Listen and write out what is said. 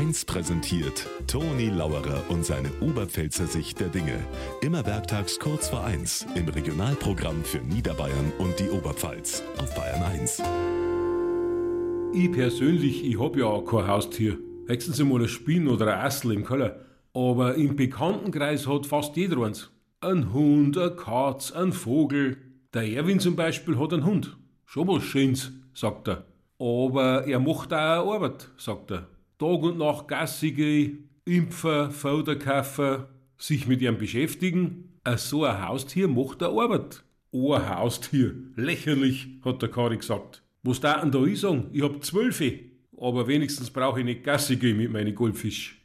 1 präsentiert Toni Lauerer und seine Oberpfälzer Sicht der Dinge. Immer werktags kurz vor 1 im Regionalprogramm für Niederbayern und die Oberpfalz auf Bayern 1. Ich persönlich, ich hab ja kein Haustier. Höchstens einmal ein Spinn oder ein Assel im Keller. Aber im Bekanntenkreis hat fast jeder eins. Ein Hund, ein Katz, ein Vogel. Der Erwin zum Beispiel hat einen Hund. Schon was Schönes, sagt er. Aber er macht auch Arbeit, sagt er. Tag und Nacht Gassi gehen, impfen, sich mit ihm beschäftigen. Ein so ein Haustier macht er Arbeit. Ein Haustier. Lächerlich, hat der Kari gesagt. Was da denn da ich sagen? Ich hab zwölfe. Aber wenigstens brauche ich nicht Gassi gehen mit meinen Goldfisch.